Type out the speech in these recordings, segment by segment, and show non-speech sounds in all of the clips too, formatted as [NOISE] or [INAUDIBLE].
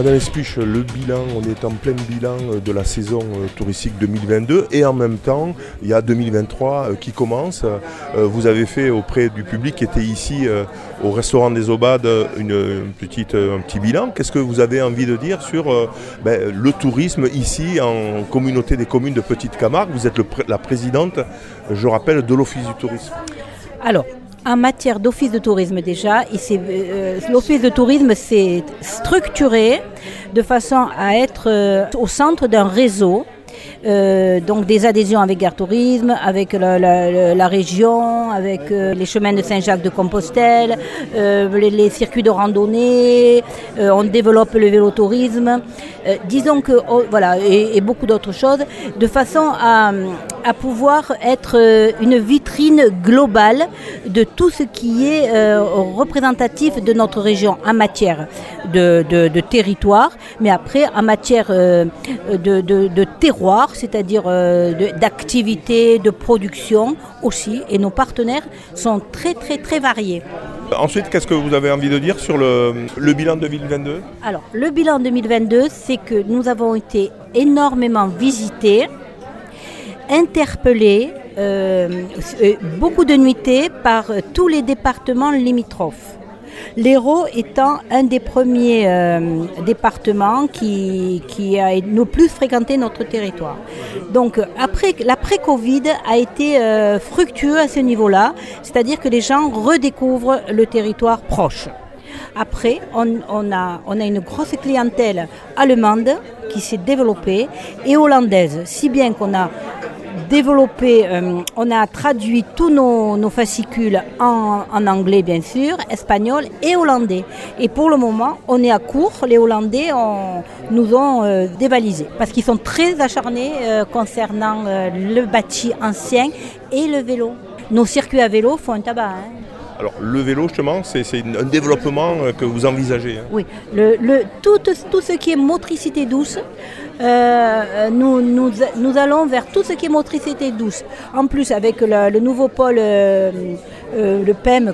Madame Espuche, le bilan, on est en plein bilan euh, de la saison euh, touristique 2022 et en même temps, il y a 2023 euh, qui commence. Vous avez fait auprès du public qui était ici au restaurant des Aubades une, petite, un petit bilan. Qu'est-ce que vous avez envie de dire sur ben, le tourisme ici en communauté des communes de Petite Camargue? Vous êtes la présidente, je rappelle, de l'Office du tourisme. Alors, en matière d'office de tourisme déjà, euh, l'office de tourisme s'est structuré de façon à être euh, au centre d'un réseau euh, donc des adhésions avec Gare Tourisme, avec la, région, avec euh, les chemins de Saint-Jacques de Compostelle, euh, les, circuits de randonnée, on développe le vélotourisme, disons que oh, voilà, et, beaucoup d'autres choses, de façon à, pouvoir être une vitrine globale de tout ce qui est représentatif de notre région en matière de, territoire, mais après en matière de, de terroir c'est-à-dire euh, d'activité, de, production aussi, et nos partenaires sont très très très variés. Ensuite, qu'est-ce que vous avez envie de dire sur le, bilan 2022 Alors, le bilan 2022, c'est que nous avons été énormément visités, interpellés, euh, euh, beaucoup de nuitées par tous les départements limitrophes. L'Hérault étant un des premiers euh, départements qui, a le plus fréquenté notre territoire. Donc après, l'après-Covid a été euh, fructueux à ce niveau-là, c'est-à-dire que les gens redécouvrent le territoire proche. Après, on, a, on a une grosse clientèle allemande qui s'est développée et hollandaise, si bien qu'on a développé, euh, on a traduit tous nos, fascicules en, anglais bien sûr, espagnol et hollandais. Et pour le moment, on est à court. Les Hollandais nous ont euh, dévalisé parce qu'ils sont très acharnés euh, concernant le bâti ancien et le vélo. Nos circuits à vélo font un tabac. Hein. Alors le vélo justement, c'est un développement que vous envisagez. Hein. Oui, le, tout, tout, ce qui est motricité douce, euh, nous, allons vers tout ce qui est motricité douce. En plus, avec le, nouveau pôle, euh, euh, le PEM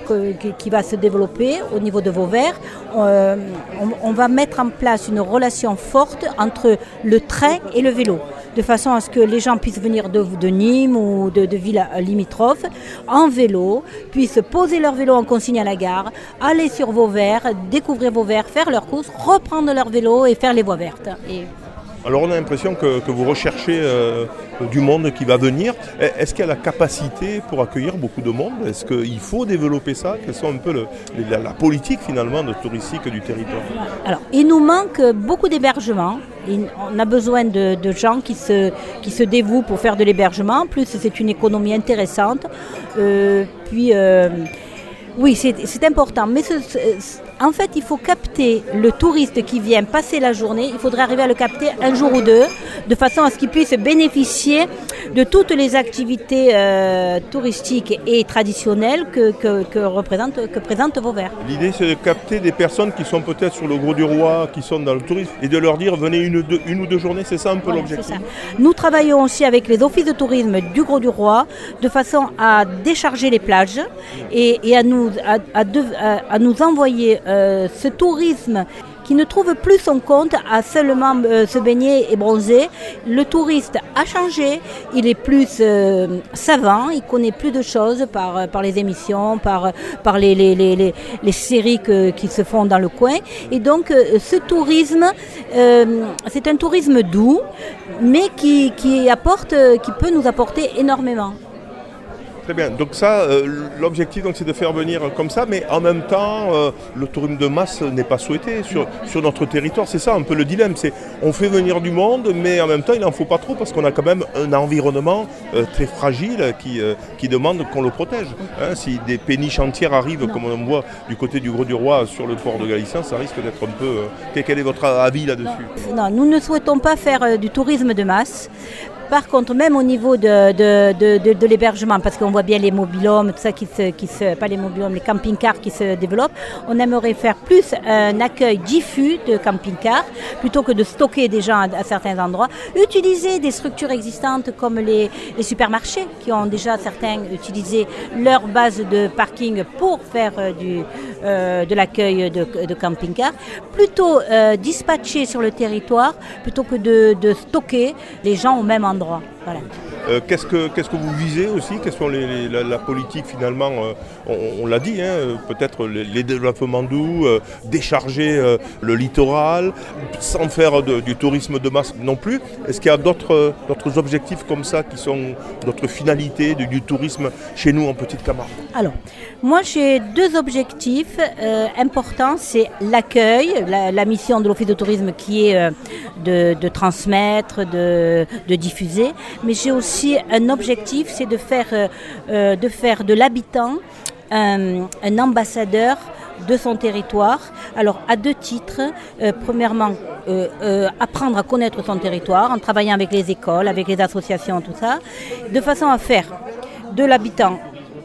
qui, va se développer au niveau de Vauvert, on, va mettre en place une relation forte entre le train et le vélo de façon à ce que les gens puissent venir de, Nîmes ou de, villes limitrophes en vélo, puissent poser leur vélo en consigne à la gare, aller sur Vauvert, découvrir Vauvert, faire leurs courses, reprendre leur vélo et faire les voies vertes. Alors on a l'impression que, vous recherchez euh, du monde qui va venir. Est-ce qu'il y a la capacité pour accueillir beaucoup de monde? Est-ce qu'il faut développer ça? Quelle sont un peu la, politique finalement de touristique du territoire? Alors il nous manque beaucoup d'hébergements. On a besoin de, gens qui se, qui se dévouent pour faire de l'hébergement. En plus c'est une économie intéressante. Euh, puis euh, oui, c'est important. Mais en fait, il faut capter le touriste qui vient passer la journée. Il faudrait arriver à le capter un jour ou deux, de façon à ce qu'il puisse bénéficier de toutes les activités euh, touristiques et traditionnelles que, que, représente, que présente Vauvert. L'idée, c'est de capter des personnes qui sont peut-être sur le Gros du Roi, qui sont dans le tourisme, et de leur dire venez une, une ou deux journées. C'est ça un peu l'objectif Nous travaillons aussi avec les offices de tourisme du Gros du Roi, de façon à décharger les plages et, à, nous, à nous envoyer euh, ce tourisme qui ne trouve plus son compte à seulement euh, se baigner et bronzer. Le touriste a changé, il est plus euh, savant, il connaît plus de choses par, par les émissions, par, par les, les, les, les séries qui se font dans le coin. Et donc ce tourisme, c'est un tourisme doux, mais qui, qui, apporte, qui peut nous apporter énormément. Très bien. Donc ça, euh, l'objectif donc c'est de faire venir comme ça, mais en même temps, euh, le tourisme de masse n'est pas souhaité sur, sur notre territoire. C'est ça un peu le dilemme. C'est on fait venir du monde, mais en même temps, il n'en faut pas trop parce qu'on a quand même un environnement euh, très fragile qui, qui demande qu'on le protège. Hein. si des péniches entières arrivent, comme on voit du côté du Gros du Roi sur le port de Galicien, ça risque d'être un peu. quel est votre avis là-dessus? Non, nous ne souhaitons pas faire du tourisme de masse Par contre, même au niveau de, l'hébergement, parce qu'on voit bien les mobilhomes, tout ça qui se, qui se, pas les mobilhomes, les camping-cars qui se développent, on aimerait faire plus un accueil diffus de camping-cars plutôt que de stocker des gens à, certains endroits. Utiliser des structures existantes comme les, supermarchés qui ont déjà certains utilisé leur base de parking pour faire euh, euh, de l'accueil de, camping-cars. Plutôt euh, dispatcher sur le territoire plutôt que de stocker les gens au même endroit. 多。Voilà. Euh, qu'est-ce, que, vous visez aussi? Quelles sont les, la, politique finalement euh, On, l'a dit, hein, peut-être les, développements doux, euh, décharger le littoral, sans faire du tourisme de masse non plus. Est-ce qu'il y a d'autres, objectifs comme ça qui sont d'autres finalités du, tourisme chez nous en Petite Camargue? Alors, moi j'ai deux objectifs importants. C'est l'accueil, la, mission de l'Office de tourisme qui est de, de, transmettre, de, de diffuser, mais j'ai aussi un objectif, c'est de faire, euh, euh, de, l'habitant un, ambassadeur de son territoire. Alors à deux titres. Euh, premièrement, apprendre à connaître son territoire en travaillant avec les écoles, avec les associations, tout ça, de façon à faire de l'habitant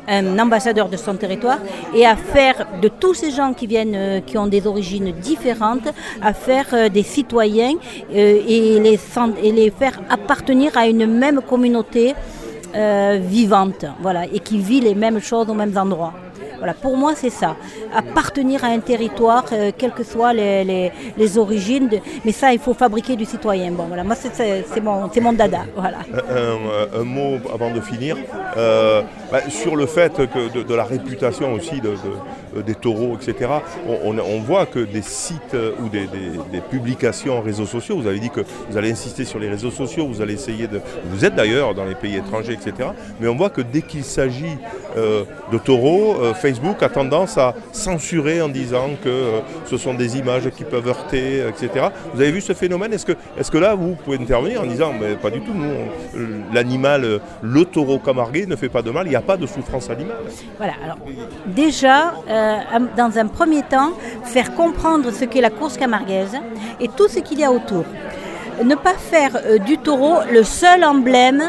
un ambassadeur de son territoire et à faire de tous ces gens qui viennent, euh, qui ont des origines différentes, à faire euh, des citoyens euh, et, les, et les faire appartenir à une même communauté vivante, voilà, et qui vit les mêmes choses aux mêmes endroits. Voilà, pour moi, c'est ça. Appartenir à un territoire, euh, quelles que soient les, les, origines. De... Mais ça, il faut fabriquer du citoyen. Bon, voilà, moi, c'est mon, mon dada. Voilà. Un, mot avant de finir. Euh, bah, sur le fait que de, la réputation aussi de, des taureaux, etc. On, voit que des sites ou des, publications en réseaux sociaux, vous avez dit que vous allez insister sur les réseaux sociaux, vous allez essayer de... Vous êtes d'ailleurs dans les pays étrangers, etc. Mais on voit que dès qu'il s'agit euh, de taureaux, Facebook a tendance à censurer en disant que euh, ce sont des images qui peuvent heurter, etc. Vous avez vu ce phénomène? Est-ce que, est que là, vous pouvez intervenir en disant, mais pas du tout, l'animal, euh, le taureau camarguais ne fait pas de mal, il n'y a pas de souffrance animale? Voilà, alors déjà, euh, dans un premier temps, faire comprendre ce qu'est la course camarguaise et tout ce qu'il y a autour. Ne pas faire du taureau le seul emblème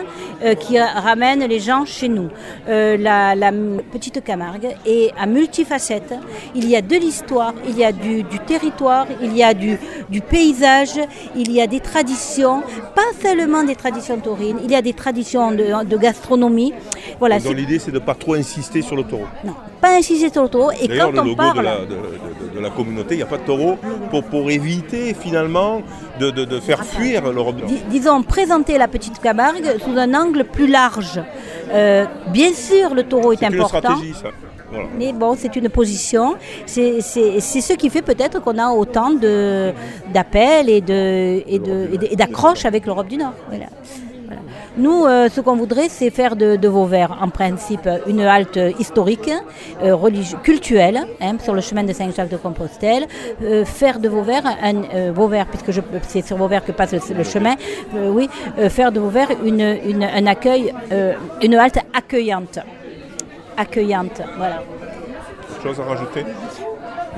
euh, qui ramène les gens chez nous. Euh, la, petite Camargue est à multifacettes. Il y a de l'histoire, il y a du, territoire, il y a du, du, paysage, il y a des traditions, pas seulement des traditions taurines, il y a des traditions de, gastronomie. Voilà, Donc l'idée c'est de ne pas trop insister sur le taureau. Non, pas insister sur le taureau. Et quand on parle de la, de, la communauté, il n'y a pas de taureau pour, pour éviter finalement de, faire fuir l'Europe. disons, présenter la petite Camargue sous un angle plus large. Euh, bien sûr, le taureau est, important. Stratégie, ça. Mais bon, c'est une position. C'est ce qui fait peut-être qu'on a autant d'appels et d'accroches de, et avec l'Europe du Nord. Voilà. Nous, euh, ce qu'on voudrait, c'est faire de, de, Vauvert, en principe, une halte historique, euh, culturelle, hein, sur le chemin de Saint-Jacques-de-Compostelle. Euh, faire de Vauvert, un, Vauvert, puisque c'est sur Vauvert que passe le, chemin, oui, faire de Vauvert une, une, un accueil, une halte accueillante. Accueillante, voilà. Chose à rajouter?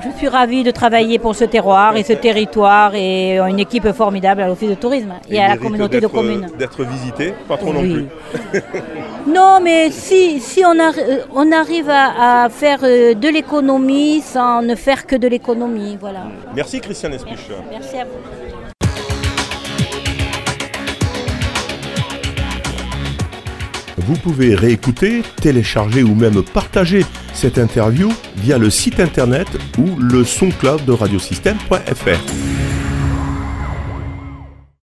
Je suis ravie de travailler pour ce terroir et ce territoire et une équipe formidable à l'Office de tourisme et, à la communauté de communes. D'être visité, pas trop non plus. [LAUGHS] non, mais si, si on, on arrive à, faire euh, de l'économie sans ne faire que de l'économie, voilà. Merci Christian Espiche. Merci à vous. Vous pouvez réécouter, télécharger ou même partager cette interview via le site internet ou le son cloud de radiosystème.fr.